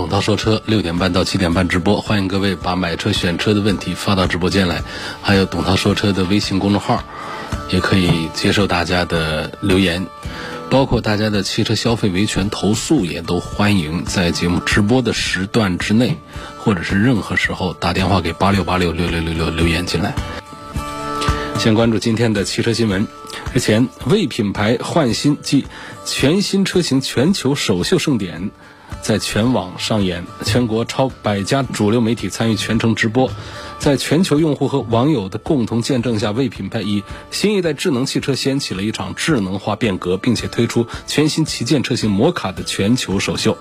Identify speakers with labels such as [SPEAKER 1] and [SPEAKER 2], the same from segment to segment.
[SPEAKER 1] 董涛说车六点半到七点半直播，欢迎各位把买车选车的问题发到直播间来，还有董涛说车的微信公众号，也可以接受大家的留言，包括大家的汽车消费维权投诉，也都欢迎在节目直播的时段之内，或者是任何时候打电话给八六八六六六六六留言进来。先关注今天的汽车新闻。日前，为品牌焕新暨全新车型全球首秀盛典在全网上演，全国超百家主流媒体参与全程直播。在全球用户和网友的共同见证下，为品牌以新一代智能汽车掀起了一场智能化变革，并且推出全新旗舰车型摩卡的全球首秀。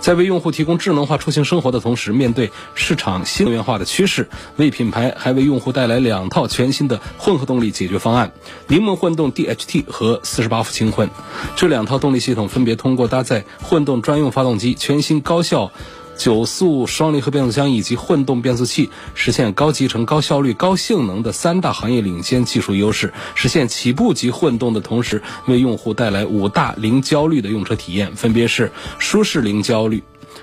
[SPEAKER 1] 在为用户提供智能化出行生活的同时，面对市场新能源化的趋势，为品牌还为用户带来两套全新的混合动力解决方案：柠檬混动 DHT 和四十八伏轻混。这两套动力系统分别通过搭载混动专用发动机、全新高效。九速双离合变速箱以及混动变速器，实现高集成、高效率、高性能的三大行业领先技术优势，实现起步级混动的同时，为用户带来五大零焦虑的用车体验，分别是舒适零焦虑、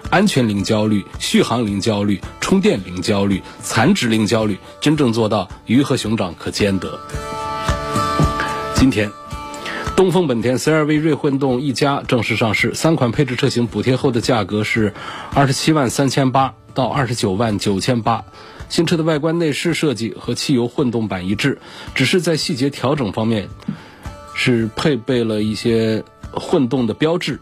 [SPEAKER 1] 安全零焦虑、续航零焦虑、充电零焦虑、残值零焦虑，真正做到鱼和熊掌可兼得。今天。东风本田 CR-V 锐混动一加正式上市，三款配置车型补贴后的价格是二十七万三千八到二十九万九千八。新车的外观内饰设计和汽油混动版一致，只是在细节调整方面是配备了一些混动的标志。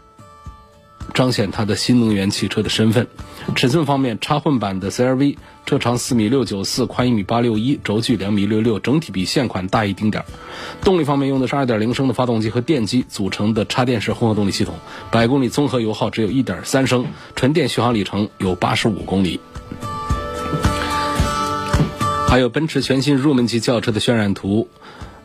[SPEAKER 1] 彰显它的新能源汽车的身份。尺寸方面，插混版的 CR-V 车长四米六九四，宽一米八六一，轴距两米六六，整体比现款大一丁点儿。动力方面用的是二点零升的发动机和电机组成的插电式混合动力系统，百公里综合油耗只有一点三升，纯电续航里程有八十五公里。还有奔驰全新入门级轿车的渲染图，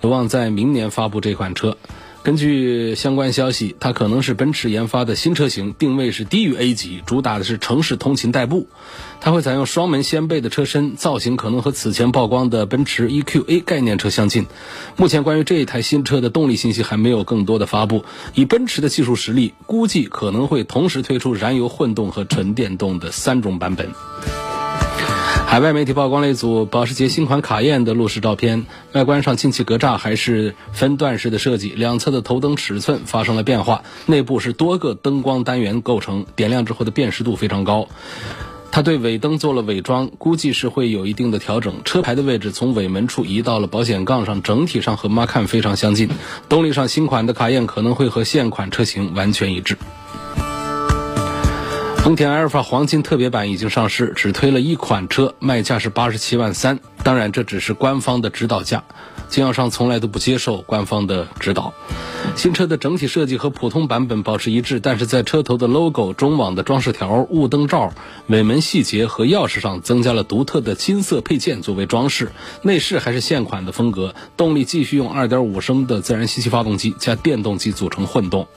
[SPEAKER 1] 有望在明年发布这款车。根据相关消息，它可能是奔驰研发的新车型，定位是低于 A 级，主打的是城市通勤代步。它会采用双门掀背的车身，造型可能和此前曝光的奔驰 EQA 概念车相近。目前关于这一台新车的动力信息还没有更多的发布。以奔驰的技术实力，估计可能会同时推出燃油混动和纯电动的三种版本。海外媒体曝光了一组保时捷新款卡宴的路试照片，外观上进气格栅还是分段式的设计，两侧的头灯尺寸发生了变化，内部是多个灯光单元构成，点亮之后的辨识度非常高。它对尾灯做了伪装，估计是会有一定的调整。车牌的位置从尾门处移到了保险杠上，整体上和 Macan 非常相近。动力上，新款的卡宴可能会和现款车型完全一致。丰田埃尔法黄金特别版已经上市，只推了一款车，卖价是八十七万三。当然，这只是官方的指导价，经销商从来都不接受官方的指导。新车的整体设计和普通版本保持一致，但是在车头的 logo、中网的装饰条、雾灯罩、尾门细节和钥匙上增加了独特的金色配件作为装饰。内饰还是现款的风格，动力继续用2.5升的自然吸气发动机加电动机组成混动。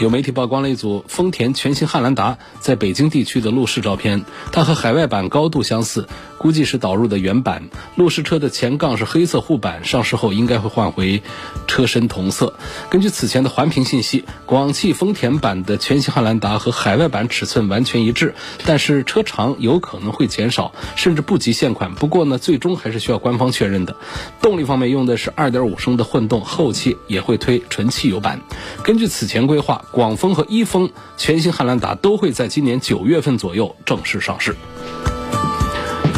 [SPEAKER 1] 有媒体曝光了一组丰田全新汉兰达在北京地区的路试照片，它和海外版高度相似，估计是导入的原版。路试车的前杠是黑色护板，上市后应该会换回车身同色。根据此前的环评信息，广汽丰田版的全新汉兰达和海外版尺寸完全一致，但是车长有可能会减少，甚至不及现款。不过呢，最终还是需要官方确认的。动力方面用的是2.5升的混动，后期也会推纯汽油版。根据此前规划。广丰和一丰全新汉兰达都会在今年九月份左右正式上市。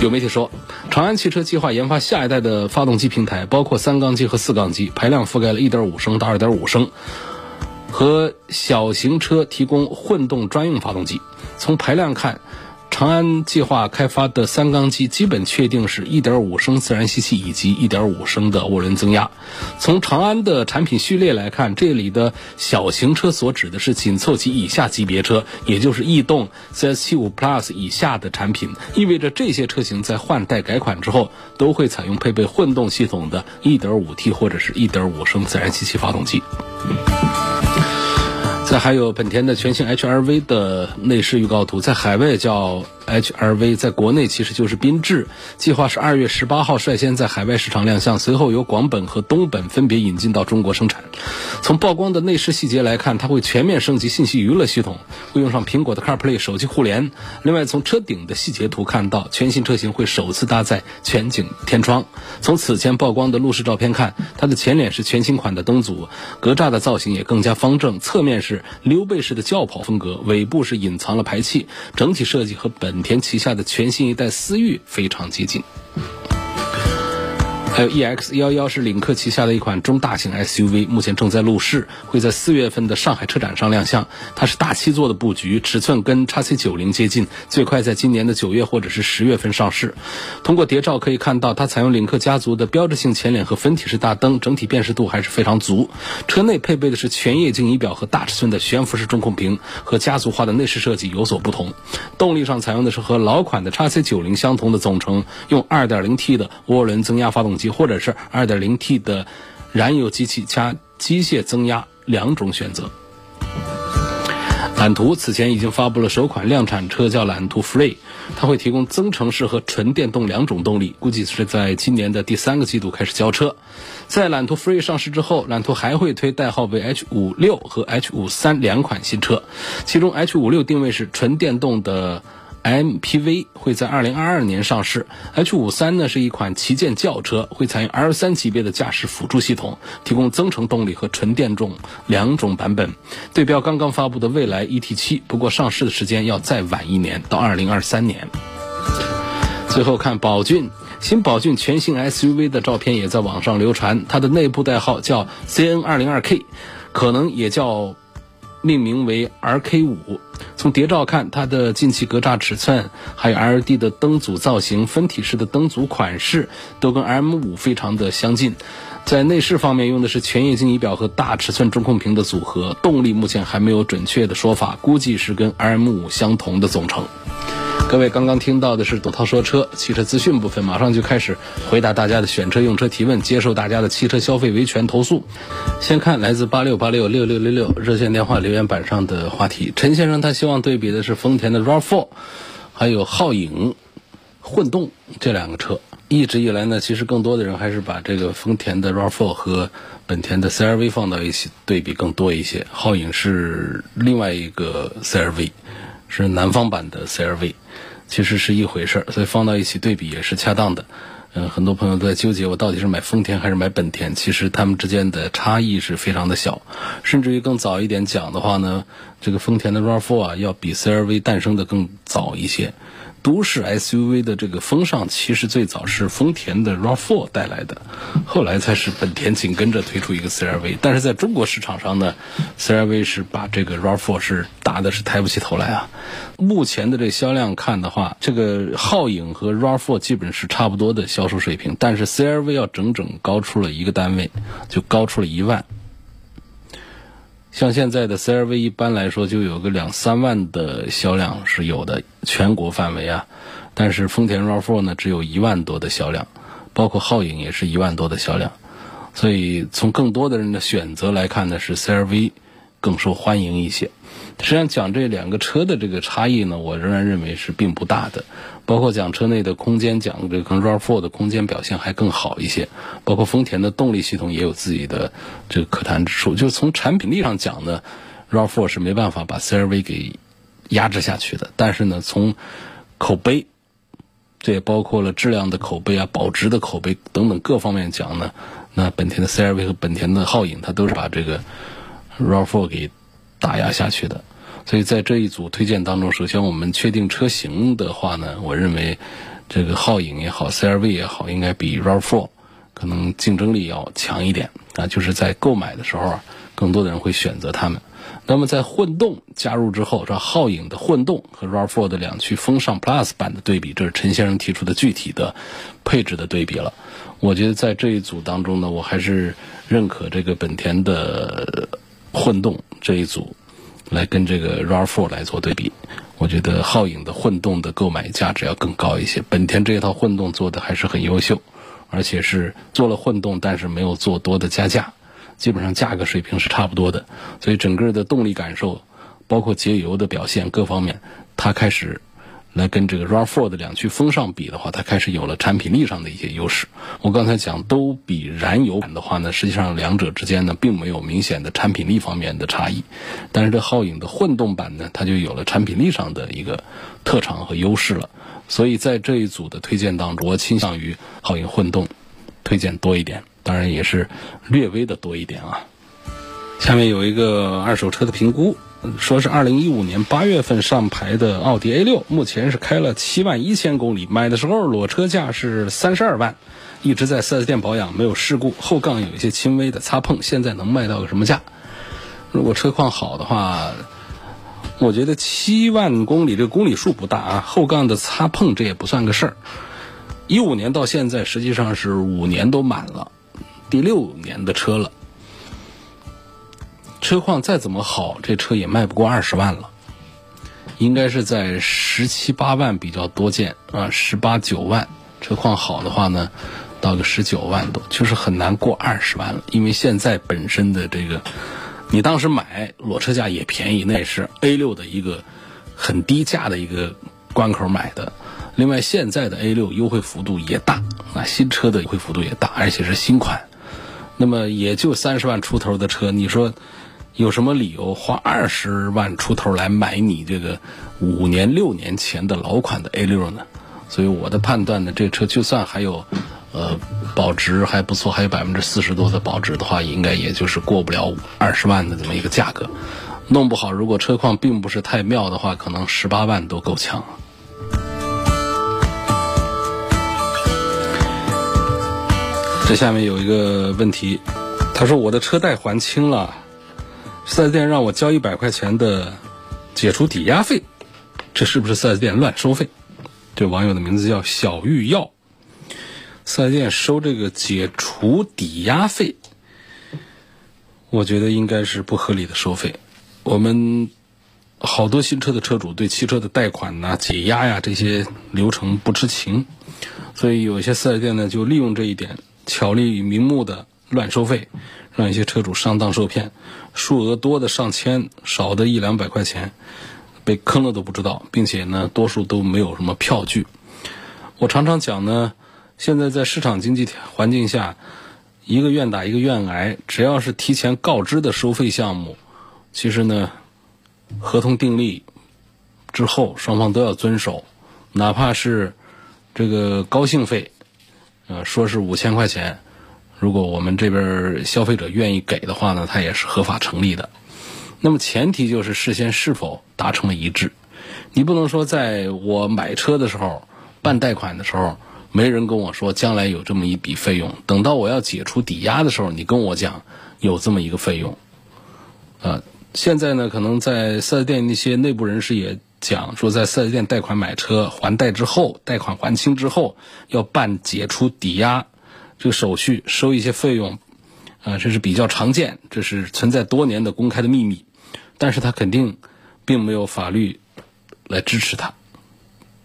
[SPEAKER 1] 有媒体说，长安汽车计划研发下一代的发动机平台，包括三缸机和四缸机，排量覆盖了1.5升到2.5升，和小型车提供混动专用发动机。从排量看。长安计划开发的三缸机基本确定是1.5升自然吸气以及1.5升的涡轮增压。从长安的产品序列来看，这里的小型车所指的是紧凑级以下级别车，也就是逸动 CS75 Plus 以下的产品，意味着这些车型在换代改款之后都会采用配备混动系统的 1.5T 或者是1.5升自然吸气发动机。再还有本田的全新 HRV 的内饰预告图，在海外叫 HRV，在国内其实就是缤智，计划是二月十八号率先在海外市场亮相，随后由广本和东本分别引进到中国生产。从曝光的内饰细节来看，它会全面升级信息娱乐系统，会用上苹果的 CarPlay 手机互联。另外，从车顶的细节图看到，全新车型会首次搭载全景天窗。从此前曝光的路试照片看，它的前脸是全新款的灯组，格栅的造型也更加方正，侧面是。溜背式的轿跑风格，尾部是隐藏了排气，整体设计和本本田旗下的全新一代思域非常接近。还有 EX 幺幺是领克旗下的一款中大型 SUV，目前正在路试，会在四月份的上海车展上亮相。它是大七座的布局，尺寸跟 x C 九零接近，最快在今年的九月或者是十月份上市。通过谍照可以看到，它采用领克家族的标志性前脸和分体式大灯，整体辨识度还是非常足。车内配备的是全液晶仪表和大尺寸的悬浮式中控屏，和家族化的内饰设计有所不同。动力上采用的是和老款的 x C 九零相同的总成，用 2.0T 的涡轮增压发动机机。或者是 2.0T 的燃油机器加机械增压两种选择。揽途此前已经发布了首款量产车，叫揽途 Free，它会提供增程式和纯电动两种动力，估计是在今年的第三个季度开始交车。在揽途 Free 上市之后，揽途还会推代号为 H56 和 H53 两款新车，其中 H56 定位是纯电动的。MPV 会在二零二二年上市，H 五三呢是一款旗舰轿车，会采用 L 三级别的驾驶辅助系统，提供增程动力和纯电动两种版本。对标刚刚发布的蔚来 ET 七，不过上市的时间要再晚一年，到二零二三年。最后看宝骏，新宝骏全新 SUV 的照片也在网上流传，它的内部代号叫 CN 二零二 K，可能也叫。命名为 RK 五，从谍照看，它的进气格栅尺寸，还有 LED 的灯组造型、分体式的灯组款式，都跟 M 五非常的相近。在内饰方面，用的是全液晶仪表和大尺寸中控屏的组合。动力目前还没有准确的说法，估计是跟 M 五相同的总成。各位刚刚听到的是董涛说车汽车资讯部分，马上就开始回答大家的选车用车提问，接受大家的汽车消费维权投诉。先看来自八六八六六六六六热线电话留言板上的话题，陈先生他希望对比的是丰田的 RAV4，还有皓影混动这两个车。一直以来呢，其实更多的人还是把这个丰田的 RAV4 和本田的 CRV 放到一起对比更多一些。皓影是另外一个 CRV，是南方版的 CRV。其实是一回事儿，所以放到一起对比也是恰当的。嗯，很多朋友都在纠结，我到底是买丰田还是买本田？其实他们之间的差异是非常的小，甚至于更早一点讲的话呢，这个丰田的 RAV4 啊，要比 CRV 诞生的更早一些。都市 SUV 的这个风尚，其实最早是丰田的 RAV4 带来的，后来才是本田紧跟着推出一个 CRV。但是在中国市场上呢，CRV 是把这个 RAV4 是打的是抬不起头来啊。目前的这销量看的话，这个皓影和 RAV4 基本是差不多的销售水平，但是 CRV 要整整高出了一个单位，就高出了一万。像现在的 CRV 一般来说就有个两三万的销量是有的，全国范围啊。但是丰田 RAV4 呢只有一万多的销量，包括皓影也是一万多的销量。所以从更多的人的选择来看呢，是 CRV 更受欢迎一些。实际上讲这两个车的这个差异呢，我仍然认为是并不大的。包括讲车内的空间，讲这个 RAV4 的空间表现还更好一些。包括丰田的动力系统也有自己的这个可谈之处。就是从产品力上讲呢，RAV4 是没办法把 CRV 给压制下去的。但是呢，从口碑，这也包括了质量的口碑啊、保值的口碑等等各方面讲呢，那本田的 CRV 和本田的皓影，它都是把这个 RAV4 给打压下去的。所以在这一组推荐当中，首先我们确定车型的话呢，我认为这个皓影也好，CRV 也好，应该比 RAV4 可能竞争力要强一点啊。就是在购买的时候啊，更多的人会选择它们。那么在混动加入之后，这皓影的混动和 RAV4 的两驱风尚 Plus 版的对比，这是陈先生提出的具体的配置的对比了。我觉得在这一组当中呢，我还是认可这个本田的混动这一组来跟这个 RAV4 来做对比。我觉得皓影的混动的购买价值要更高一些。本田这一套混动做的还是很优秀，而且是做了混动，但是没有做多的加价。基本上价格水平是差不多的，所以整个的动力感受，包括节油的表现各方面，它开始来跟这个 RAV4 的两驱风尚比的话，它开始有了产品力上的一些优势。我刚才讲都比燃油版的话呢，实际上两者之间呢并没有明显的产品力方面的差异，但是这皓影的混动版呢，它就有了产品力上的一个特长和优势了。所以在这一组的推荐当中，我倾向于皓影混动推荐多一点。当然也是略微的多一点啊。下面有一个二手车的评估，说是二零一五年八月份上牌的奥迪 A 六，目前是开了七万一千公里，买的时候裸车价是三十二万，一直在 4S 店保养，没有事故，后杠有一些轻微的擦碰，现在能卖到个什么价？如果车况好的话，我觉得七万公里这个公里数不大啊，后杠的擦碰这也不算个事儿。一五年到现在实际上是五年都满了。第六年的车了，车况再怎么好，这车也卖不过二十万了，应该是在十七八万比较多见啊，十八九万，车况好的话呢，到个十九万多，就是很难过二十万了。因为现在本身的这个，你当时买裸车价也便宜，那也是 A 六的一个很低价的一个关口买的。另外，现在的 A 六优惠幅度也大，啊，新车的优惠幅度也大，而且是新款。那么也就三十万出头的车，你说有什么理由花二十万出头来买你这个五年六年前的老款的 A 六呢？所以我的判断呢，这车就算还有呃保值还不错，还有百分之四十多的保值的话，应该也就是过不了二十万的这么一个价格。弄不好，如果车况并不是太妙的话，可能十八万都够呛。这下面有一个问题，他说我的车贷还清了，四 S 店让我交一百块钱的解除抵押费，这是不是四 S 店乱收费？这网友的名字叫小玉药，四 S 店收这个解除抵押费，我觉得应该是不合理的收费。我们好多新车的车主对汽车的贷款呐、解押呀这些流程不知情，所以有些四 S 店呢就利用这一点。巧立名目的乱收费，让一些车主上当受骗，数额多的上千，少的一两百块钱，被坑了都不知道，并且呢，多数都没有什么票据。我常常讲呢，现在在市场经济环境下，一个愿打一个愿挨，只要是提前告知的收费项目，其实呢，合同订立之后，双方都要遵守，哪怕是这个高兴费。呃，说是五千块钱，如果我们这边消费者愿意给的话呢，它也是合法成立的。那么前提就是事先是否达成了一致。你不能说在我买车的时候办贷款的时候，没人跟我说将来有这么一笔费用，等到我要解除抵押的时候，你跟我讲有这么一个费用。呃，现在呢，可能在四 S 店那些内部人士也。讲说，在四 S 店贷款买车还贷之后，贷款还清之后，要办解除抵押这个手续，收一些费用，啊，这是比较常见，这是存在多年的公开的秘密，但是它肯定并没有法律来支持它，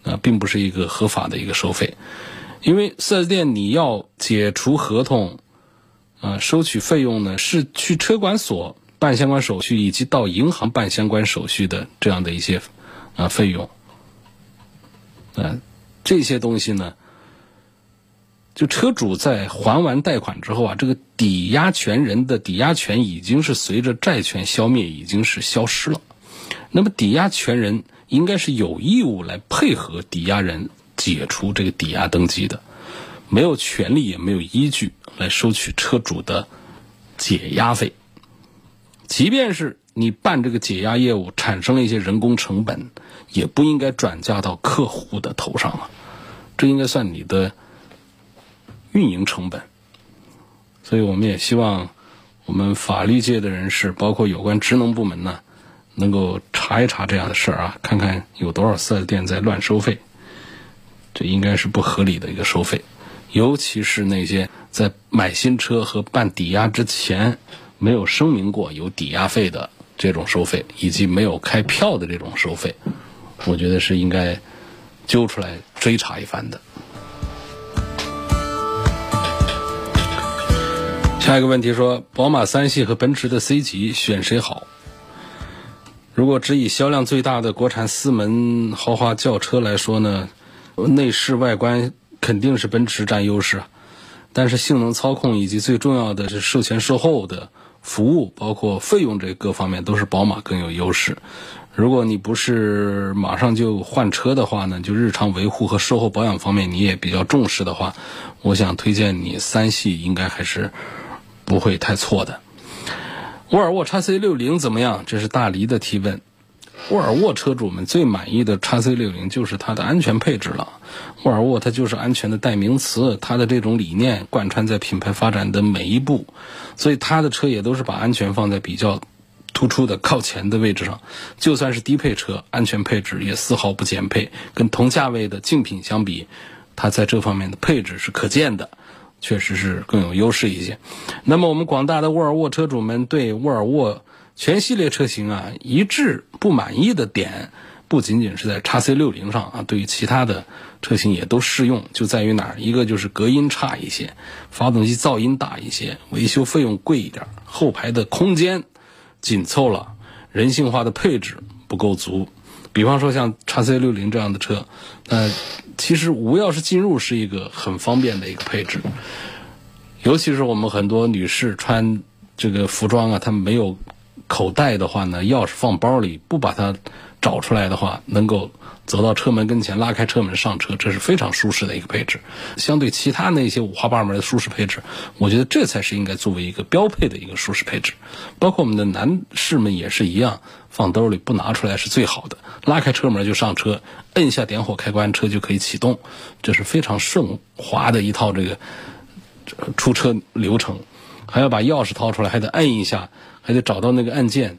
[SPEAKER 1] 啊，并不是一个合法的一个收费，因为四 S 店你要解除合同，啊，收取费用呢，是去车管所办相关手续，以及到银行办相关手续的这样的一些。啊，费用，嗯，这些东西呢，就车主在还完贷款之后啊，这个抵押权人的抵押权已经是随着债权消灭，已经是消失了。那么，抵押权人应该是有义务来配合抵押人解除这个抵押登记的，没有权利也没有依据来收取车主的解押费，即便是。你办这个解押业务产生了一些人工成本，也不应该转嫁到客户的头上了，这应该算你的运营成本。所以我们也希望我们法律界的人士，包括有关职能部门呢，能够查一查这样的事儿啊，看看有多少四 S 店在乱收费，这应该是不合理的一个收费，尤其是那些在买新车和办抵押之前没有声明过有抵押费的这种收费，以及没有开票的这种收费，我觉得是应该揪出来追查一番的。下一个问题说，宝马三系和奔驰的 C 级选谁好？如果只以销量最大的国产四门豪华轿车来说呢，内饰外观肯定是奔驰占优势，但是性能操控以及最重要的是售前售后的服务，包括费用这各方面都是宝马更有优势。如果你不是马上就换车的话呢，就日常维护和售后保养方面你也比较重视的话，我想推荐你三系应该还是。不会太错的。沃尔沃 x C 六零怎么样？这是大黎的提问。沃尔沃车主们最满意的 x C 六零就是它的安全配置了。沃尔沃它就是安全的代名词，它的这种理念贯穿在品牌发展的每一步，所以它的车也都是把安全放在比较突出的靠前的位置上。就算是低配车，安全配置也丝毫不减配。跟同价位的竞品相比，它在这方面的配置是可见的。确实是更有优势一些。那么，我们广大的沃尔沃车主们对沃尔沃全系列车型啊一致不满意的点，不仅仅是在叉 C 六零上啊，对于其他的车型也都适用。就在于哪儿？一个就是隔音差一些，发动机噪音大一些，维修费用贵一点，后排的空间紧凑了，人性化的配置不够足。比方说像叉 C 六零这样的车，呃。其实无钥匙进入是一个很方便的一个配置，尤其是我们很多女士穿这个服装啊，她没有口袋的话呢，钥匙放包里不把它找出来的话，能够走到车门跟前拉开车门上车，这是非常舒适的一个配置。相对其他那些五花八门的舒适配置，我觉得这才是应该作为一个标配的一个舒适配置。包括我们的男士们也是一样。放兜里不拿出来是最好的，拉开车门就上车，摁下点火开关，车就可以启动，这是非常顺滑的一套这个出车流程。还要把钥匙掏出来，还得摁一下，还得找到那个按键，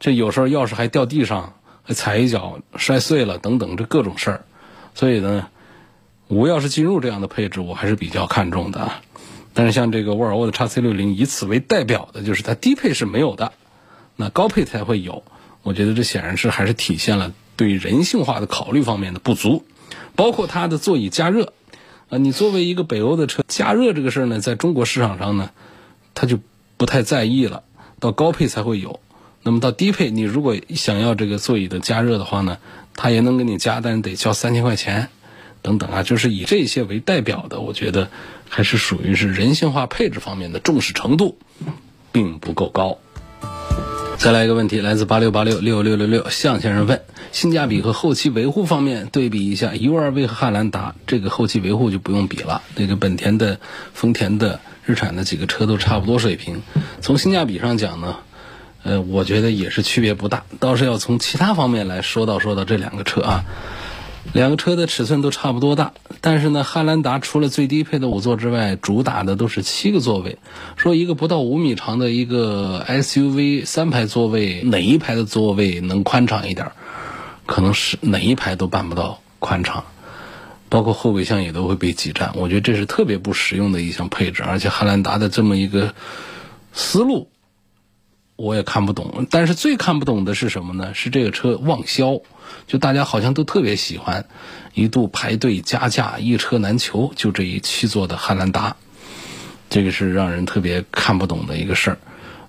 [SPEAKER 1] 这有时候钥匙还掉地上，踩一脚摔碎了等等，这各种事儿。所以呢，无钥匙进入这样的配置我还是比较看重的。但是像这个沃尔沃的叉 C 六零，以此为代表的就是它低配是没有的，那高配才会有。我觉得这显然是还是体现了对人性化的考虑方面的不足，包括它的座椅加热，啊，你作为一个北欧的车，加热这个事儿呢，在中国市场上呢，它就不太在意了，到高配才会有。那么到低配，你如果想要这个座椅的加热的话呢，它也能给你加，但是得交三千块钱，等等啊，就是以这些为代表的，我觉得还是属于是人性化配置方面的重视程度，并不够高。再来一个问题，来自八六八六六六六六向先生问：性价比和后期维护方面对比一下，U2V 和汉兰达，这个后期维护就不用比了。那个本田的、丰田的、日产的几个车都差不多水平。从性价比上讲呢，呃，我觉得也是区别不大。倒是要从其他方面来说道说道这两个车啊。两个车的尺寸都差不多大，但是呢，汉兰达除了最低配的五座之外，主打的都是七个座位。说一个不到五米长的一个 SUV 三排座位，哪一排的座位能宽敞一点？可能是哪一排都办不到宽敞，包括后备箱也都会被挤占。我觉得这是特别不实用的一项配置，而且汉兰达的这么一个思路，我也看不懂。但是最看不懂的是什么呢？是这个车旺销。就大家好像都特别喜欢，一度排队加价，一车难求。就这一七座的汉兰达，这个是让人特别看不懂的一个事儿。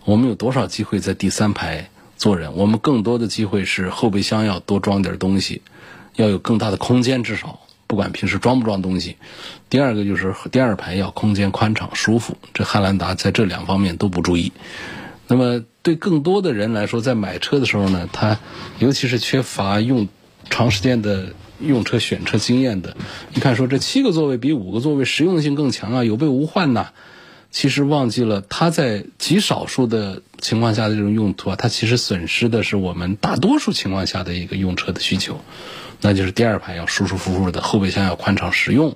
[SPEAKER 1] 我们有多少机会在第三排坐人？我们更多的机会是后备箱要多装点东西，要有更大的空间，至少不管平时装不装东西。第二个就是第二排要空间宽敞舒服。这汉兰达在这两方面都不注意。那么，对更多的人来说，在买车的时候呢，他尤其是缺乏用长时间的用车选车经验的，你看说这七个座位比五个座位实用性更强啊，有备无患呐。其实忘记了，它在极少数的情况下的这种用途啊，它其实损失的是我们大多数情况下的一个用车的需求，那就是第二排要舒舒服服的，后备箱要宽敞实用。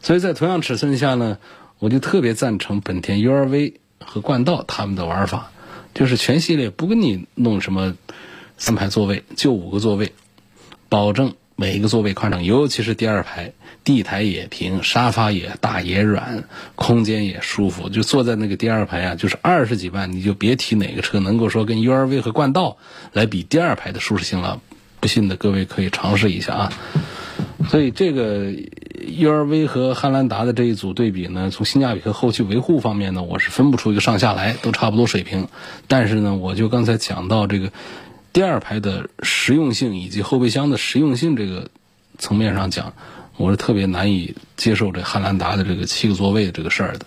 [SPEAKER 1] 所以在同样尺寸下呢，我就特别赞成本田 U R V。和冠道他们的玩法，就是全系列不跟你弄什么三排座位，就五个座位，保证每一个座位宽敞，尤其是第二排，地台也平，沙发也大也软，空间也舒服。就坐在那个第二排啊，就是二十几万，你就别提哪个车能够说跟 URV 和冠道来比第二排的舒适性了。不信的各位可以尝试一下啊。所以这个 URV 和汉兰达的这一组对比呢，从性价比和后期维护方面呢，我是分不出一个上下来，都差不多水平。但是呢，我就刚才讲到这个第二排的实用性以及后备箱的实用性这个层面上讲，我是特别难以接受这汉兰达的这个七个座位这个事儿的。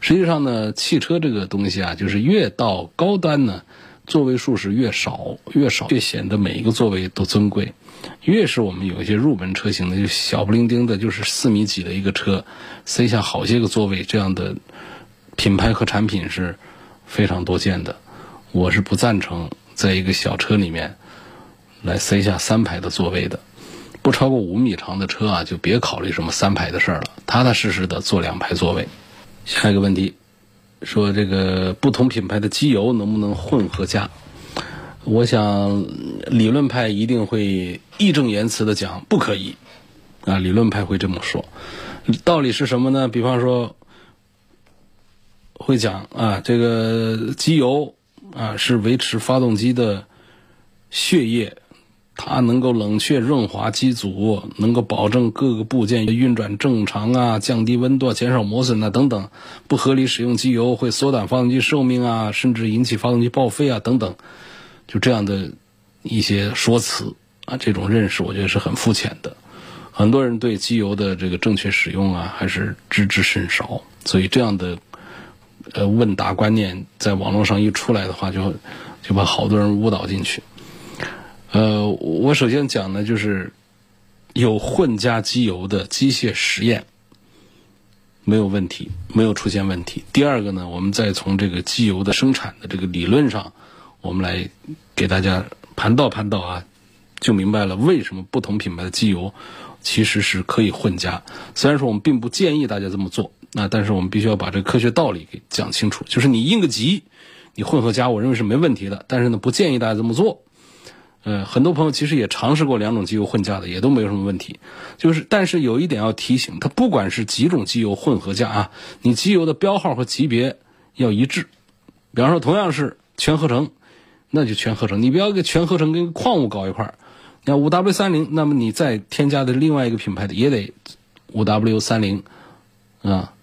[SPEAKER 1] 实际上呢，汽车这个东西啊，就是越到高端呢。座位数是越少越少，越显得每一个座位都尊贵。越是我们有一些入门车型的，就小不灵丁的，就是四米几的一个车，塞下好些个座位，这样的品牌和产品是非常多见的。我是不赞成在一个小车里面来塞下三排的座位的。不超过五米长的车啊，就别考虑什么三排的事儿了，踏踏实实的坐两排座位。下一个问题。说这个不同品牌的机油能不能混合加？我想理论派一定会义正言辞的讲不可以啊，理论派会这么说。道理是什么呢？比方说会讲啊，这个机油啊是维持发动机的血液。它能够冷却润滑机组，能够保证各个部件运转正常啊，降低温度、减少磨损啊等等。不合理使用机油会缩短发动机寿命啊，甚至引起发动机报废啊等等。就这样的一些说辞啊，这种认识我觉得是很肤浅的。很多人对机油的这个正确使用啊，还是知之甚少。所以这样的呃问答观念在网络上一出来的话，就就把好多人误导进去。呃，我首先讲呢，就是有混加机油的机械实验没有问题，没有出现问题。第二个呢，我们再从这个机油的生产的这个理论上，我们来给大家盘道盘道啊，就明白了为什么不同品牌的机油其实是可以混加。虽然说我们并不建议大家这么做，那但是我们必须要把这个科学道理给讲清楚。就是你应个急，你混合加，我认为是没问题的，但是呢，不建议大家这么做。呃，很多朋友其实也尝试过两种机油混加的，也都没有什么问题。就是，但是有一点要提醒，它不管是几种机油混合加啊，你机油的标号和级别要一致。比方说，同样是全合成，那就全合成，你不要给全合成跟矿物搞一块儿。像五 W 三零，那么你再添加的另外一个品牌的也得五 W 三零啊，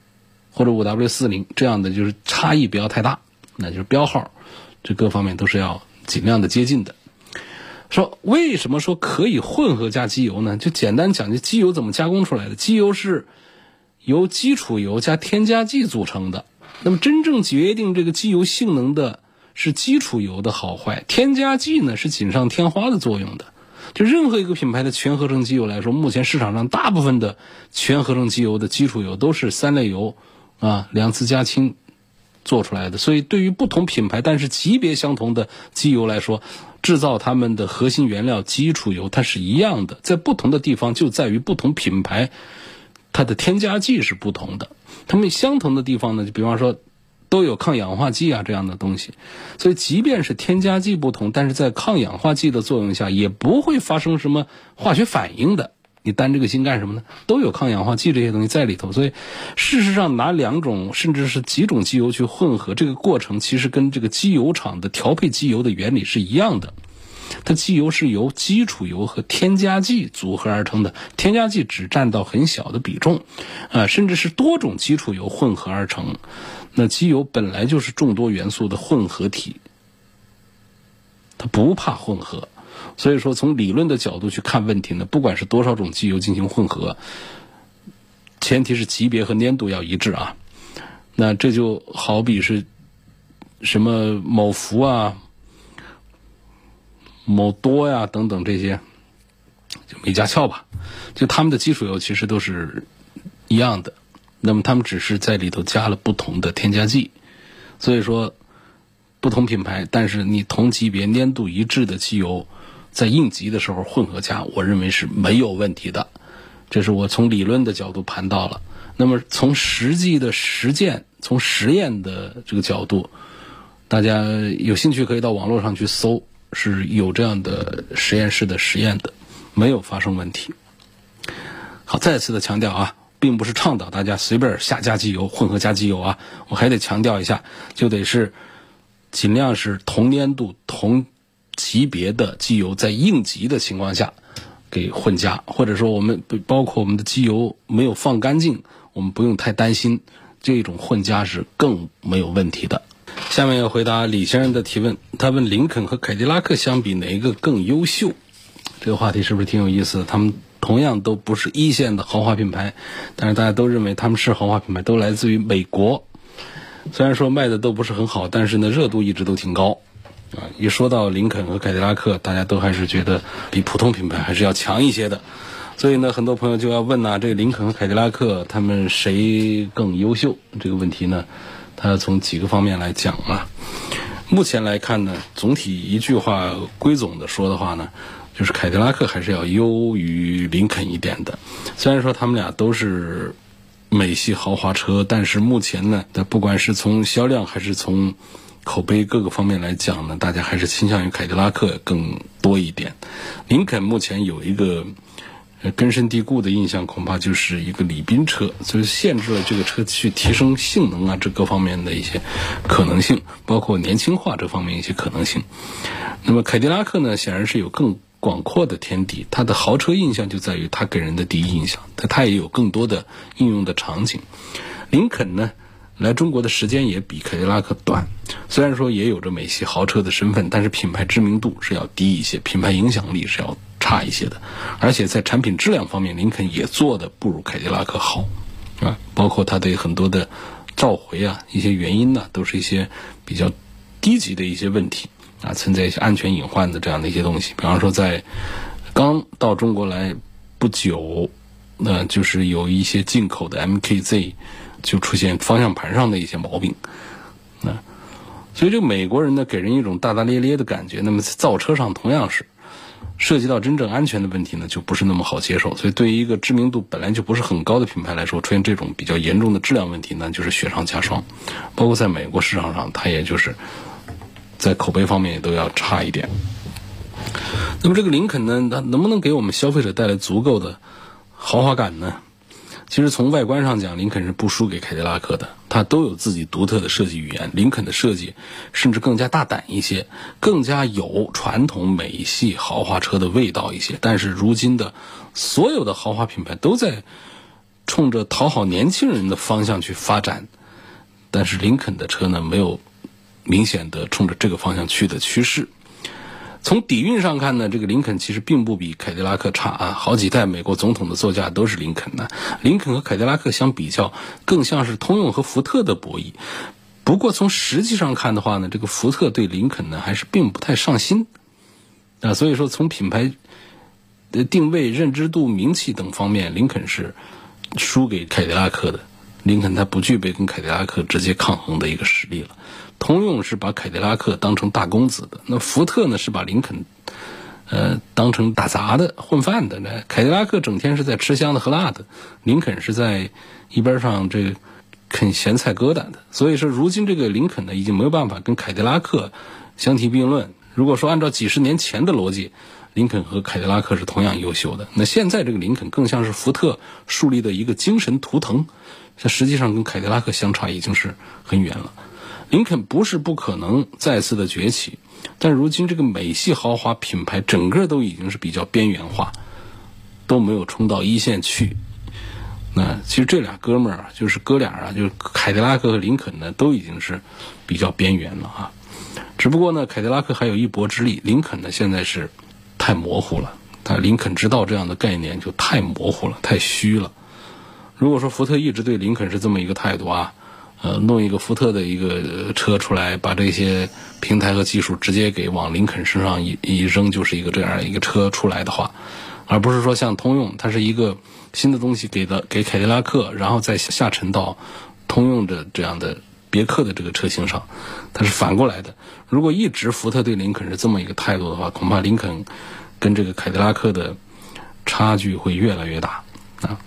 [SPEAKER 1] 或者五 W 四零这样的，就是差异不要太大，那就是标号，这各方面都是要尽量的接近的。说为什么说可以混合加机油呢？就简单讲，这机油怎么加工出来的？机油是由基础油加添加剂组成的。那么真正决定这个机油性能的是基础油的好坏，添加剂呢是锦上添花的作用的。就任何一个品牌的全合成机油来说，目前市场上大部分的全合成机油的基础油都是三类油啊两次加氢做出来的。所以对于不同品牌但是级别相同的机油来说，制造它们的核心原料基础油，它是一样的，在不同的地方就在于不同品牌，它的添加剂是不同的。它们相同的地方呢，就比方说都有抗氧化剂啊这样的东西，所以即便是添加剂不同，但是在抗氧化剂的作用下，也不会发生什么化学反应的。你担这个心干什么呢？都有抗氧化剂这些东西在里头，所以事实上拿两种甚至是几种机油去混合，这个过程其实跟这个机油厂的调配机油的原理是一样的。它机油是由基础油和添加剂组合而成的，添加剂只占到很小的比重，啊，甚至是多种基础油混合而成。那机油本来就是众多元素的混合体，它不怕混合。所以说，从理论的角度去看问题呢，不管是多少种机油进行混合，前提是级别和粘度要一致啊。那这就好比是什么某福啊、某多呀等等这些，就美加壳吧，就他们的基础油其实都是一样的，那么他们只是在里头加了不同的添加剂。所以说，不同品牌，但是你同级别粘度一致的机油。在应急的时候混合加，我认为是没有问题的，这是我从理论的角度谈到了。那么从实际的实践从实验的这个角度，大家有兴趣可以到网络上去搜，是有这样的实验室的实验的，没有发生问题。好，再次的强调啊，并不是倡导大家随便瞎加机油、混合加机油啊。我还得强调一下，就得是尽量是同粘度、同级别的机油，在应急的情况下给混加，或者说我们包括我们的机油没有放干净，我们不用太担心，这种混加是更没有问题的。下面要回答李先生的提问，他问林肯和凯迪拉克相比哪一个更优秀？这个话题是不是挺有意思的？他们。同样都不是一线的豪华品牌，但是大家都认为他们是豪华品牌，都来自于美国。虽然说卖的都不是很好，但是呢热度一直都挺高。啊，一说到林肯和凯迪拉克，大家都还是觉得比普通品牌还是要强一些的。所以呢，很多朋友就要问呐，这个林肯和凯迪拉克他们谁更优秀？这个问题呢，他要从几个方面来讲啊。目前来看呢，总体一句话归总的说的话呢。就是凯迪拉克还是要优于林肯一点的，虽然说他们俩都是美系豪华车，但是目前呢，不管是从销量还是从口碑各个方面来讲呢，大家还是倾向于凯迪拉克更多一点。林肯目前有一个根深蒂固的印象，恐怕就是一个礼宾车，就是限制了这个车去提升性能啊，这各方面的一些可能性，包括年轻化这方面一些可能性。那么凯迪拉克呢，显然是有更广阔的天地，它的豪车印象就在于它给人的第一印象，但它也有更多的应用的场景。林肯呢，来中国的时间也比凯迪拉克短，虽然说也有着美系豪车的身份，但是品牌知名度是要低一些，品牌影响力是要差一些的，而且在产品质量方面，林肯也做的不如凯迪拉克好，啊，包括它对很多的召回啊，一些原因呢，都是一些比较低级的一些问题。啊，存在一些安全隐患的这样的一些东西，比方说在刚到中国来不久，那就是有一些进口的 MKZ 就出现方向盘上的一些毛病，那所以这个美国人呢给人一种大大咧咧的感觉。那么造车上同样是涉及到真正安全的问题呢，就不是那么好接受。所以对于一个知名度本来就不是很高的品牌来说，出现这种比较严重的质量问题呢，就是雪上加霜。包括在美国市场上，它也就是。在口碑方面也都要差一点。那么这个林肯呢，它能不能给我们消费者带来足够的豪华感呢？其实从外观上讲，林肯是不输给凯迪拉克的，它都有自己独特的设计语言。林肯的设计甚至更加大胆一些，更加有传统美系豪华车的味道一些。但是如今的所有的豪华品牌都在冲着讨好年轻人的方向去发展，但是林肯的车呢，没有。明显的冲着这个方向去的趋势。从底蕴上看呢，这个林肯其实并不比凯迪拉克差啊，好几代美国总统的座驾都是林肯的。林肯和凯迪拉克相比较，更像是通用和福特的博弈。不过从实际上看的话呢，这个福特对林肯呢还是并不太上心啊。所以说从品牌的定位、认知度、名气等方面，林肯是输给凯迪拉克的。林肯它不具备跟凯迪拉克直接抗衡的一个实力了。通用是把凯迪拉克当成大公子的，那福特呢是把林肯，呃，当成打杂的混饭的。那凯迪拉克整天是在吃香的喝辣的，林肯是在一边上这啃咸菜疙瘩的。所以说，如今这个林肯呢，已经没有办法跟凯迪拉克相提并论。如果说按照几十年前的逻辑，林肯和凯迪拉克是同样优秀的，那现在这个林肯更像是福特树立的一个精神图腾，它实际上跟凯迪拉克相差已经是很远了。林肯不是不可能再次的崛起，但如今这个美系豪华品牌整个都已经是比较边缘化，都没有冲到一线去。那其实这俩哥们儿啊，就是哥俩啊，就是凯迪拉克和林肯呢，都已经是比较边缘了啊。只不过呢，凯迪拉克还有一搏之力，林肯呢现在是太模糊了。他林肯知道这样的概念就太模糊了，太虚了。如果说福特一直对林肯是这么一个态度啊。呃，弄一个福特的一个车出来，把这些平台和技术直接给往林肯身上一一扔，就是一个这样一个车出来的话，而不是说像通用，它是一个新的东西给的给凯迪拉克，然后再下沉到通用的这样的别克的这个车型上，它是反过来的。如果一直福特对林肯是这么一个态度的话，恐怕林肯跟这个凯迪拉克的差距会越来越大啊。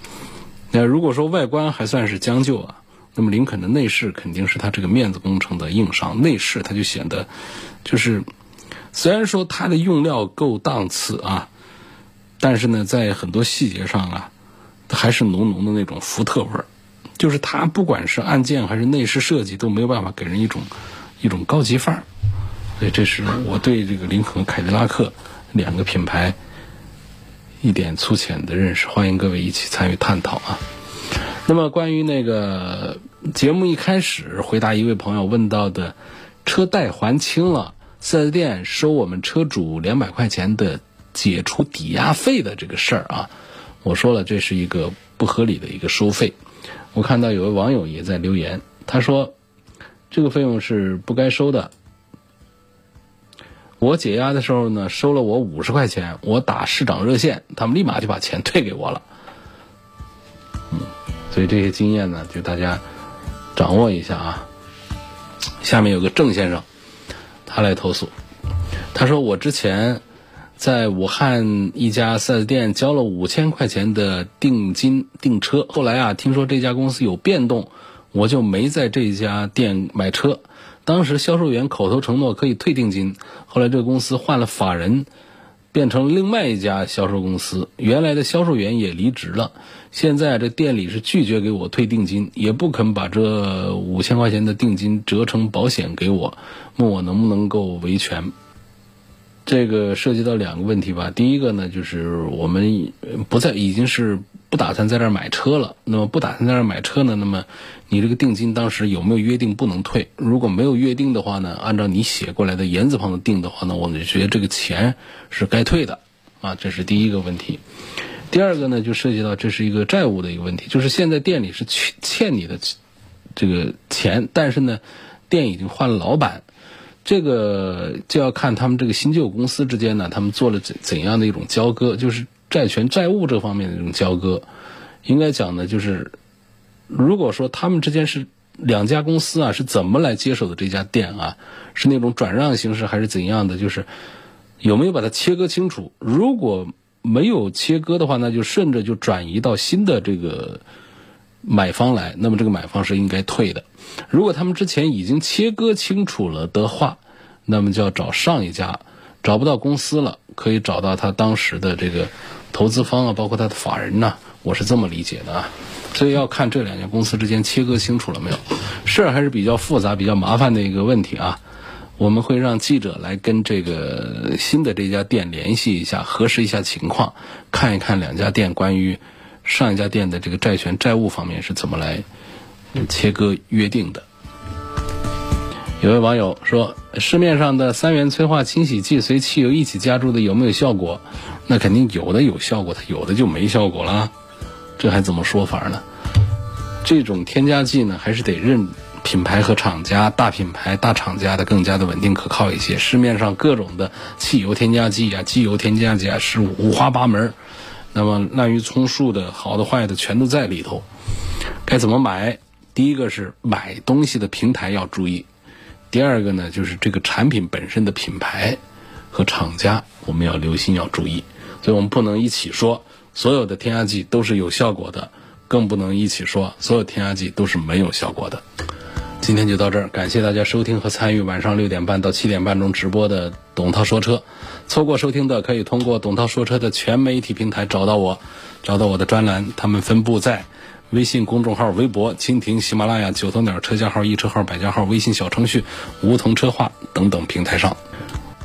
[SPEAKER 1] 那如果说外观还算是将就啊。那么林肯的内饰肯定是它这个面子工程的硬伤，内饰它就显得就是虽然说它的用料够档次啊，但是呢，在很多细节上啊，还是浓浓的那种福特味儿。就是它不管是按键还是内饰设计都没有办法给人一种一种高级范儿。所以这是我对这个林肯和凯迪拉克两个品牌一点粗浅的认识，欢迎各位一起参与探讨啊。那么关于那个节目一开始回答一位朋友问到的车贷还清了，四 S 店收我们车主两百块钱的解除抵押费的这个事儿啊，我说了这是一个不合理的一个收费。我看到有位网友也在留言，他说这个费用是不该收的。我解押的。时候呢，收了我五十块钱，我打市长热线，他们立马就把钱退给我了。嗯，所以这些经验呢，就大家掌握一下啊。下面有个郑先生，他来投诉，他说我之前在武汉一家四 S 店交了五千块钱的定金订车，后来啊，听说这家公司有变动，我就没在这家店买车。当时销售员口头承诺可以退定金，后来这个公司换了法人，变成另外一家销售公司，原来的销售员也离职了。现在这店里是拒绝给我退定金，也不肯把这五千块钱的定金折成保险给我，问我能不能够维权。这个涉及到两个问题吧。第一个呢，就是我们不在，已经是不打算在这儿买车了。那么不打算在这儿买车呢，那么你这个定金当时有没有约定不能退？如果没有约定的话呢，按照你写过来的言字旁的定的话呢，我们就觉得这个钱是该退的啊。这是第一个问题。第二个呢，就涉及到这是一个债务的一个问题，就是现在店里是欠欠你的这个钱，但是呢，店已经换了老板。这个就要看他们这个新旧公司之间呢，他们做了怎怎样的一种交割，就是债权债务这方面的这种交割。应该讲呢，就是如果说他们之间是两家公司啊，是怎么来接手的这家店啊？是那种转让形式还是怎样的？就是有没有把它切割清楚？如果没有切割的话，那就顺着就转移到新的这个买方来，那么这个买方是应该退的。如果他们之前已经切割清楚了的话，那么就要找上一家，找不到公司了，可以找到他当时的这个投资方啊，包括他的法人呐，我是这么理解的啊。所以要看这两家公司之间切割清楚了没有，事儿还是比较复杂、比较麻烦的一个问题啊。我们会让记者来跟这个新的这家店联系一下，核实一下情况，看一看两家店关于上一家店的这个债权债务方面是怎么来。切割约定的。有位网友说：“市面上的三元催化清洗剂随汽油一起加注的有没有效果？那肯定有的有效果，它有的就没效果了。这还怎么说法呢？这种添加剂呢，还是得认品牌和厂家，大品牌、大厂家的更加的稳定可靠一些。市面上各种的汽油添加剂啊、机油添加剂啊，是五花八门。那么滥竽充数的，好的坏的全都在里头。该怎么买？”第一个是买东西的平台要注意，第二个呢就是这个产品本身的品牌和厂家我们要留心要注意，所以我们不能一起说所有的添加剂都是有效果的，更不能一起说所有添加剂都是没有效果的。今天就到这儿，感谢大家收听和参与晚上六点半到七点半钟直播的董涛说车。错过收听的可以通过董涛说车的全媒体平台找到我，找到我的专栏，他们分布在。微信公众号、微博、蜻蜓、喜马拉雅、九头鸟车架号、易车号、百家号、微信小程序、梧桐车话等等平台上，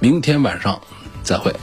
[SPEAKER 1] 明天晚上再会。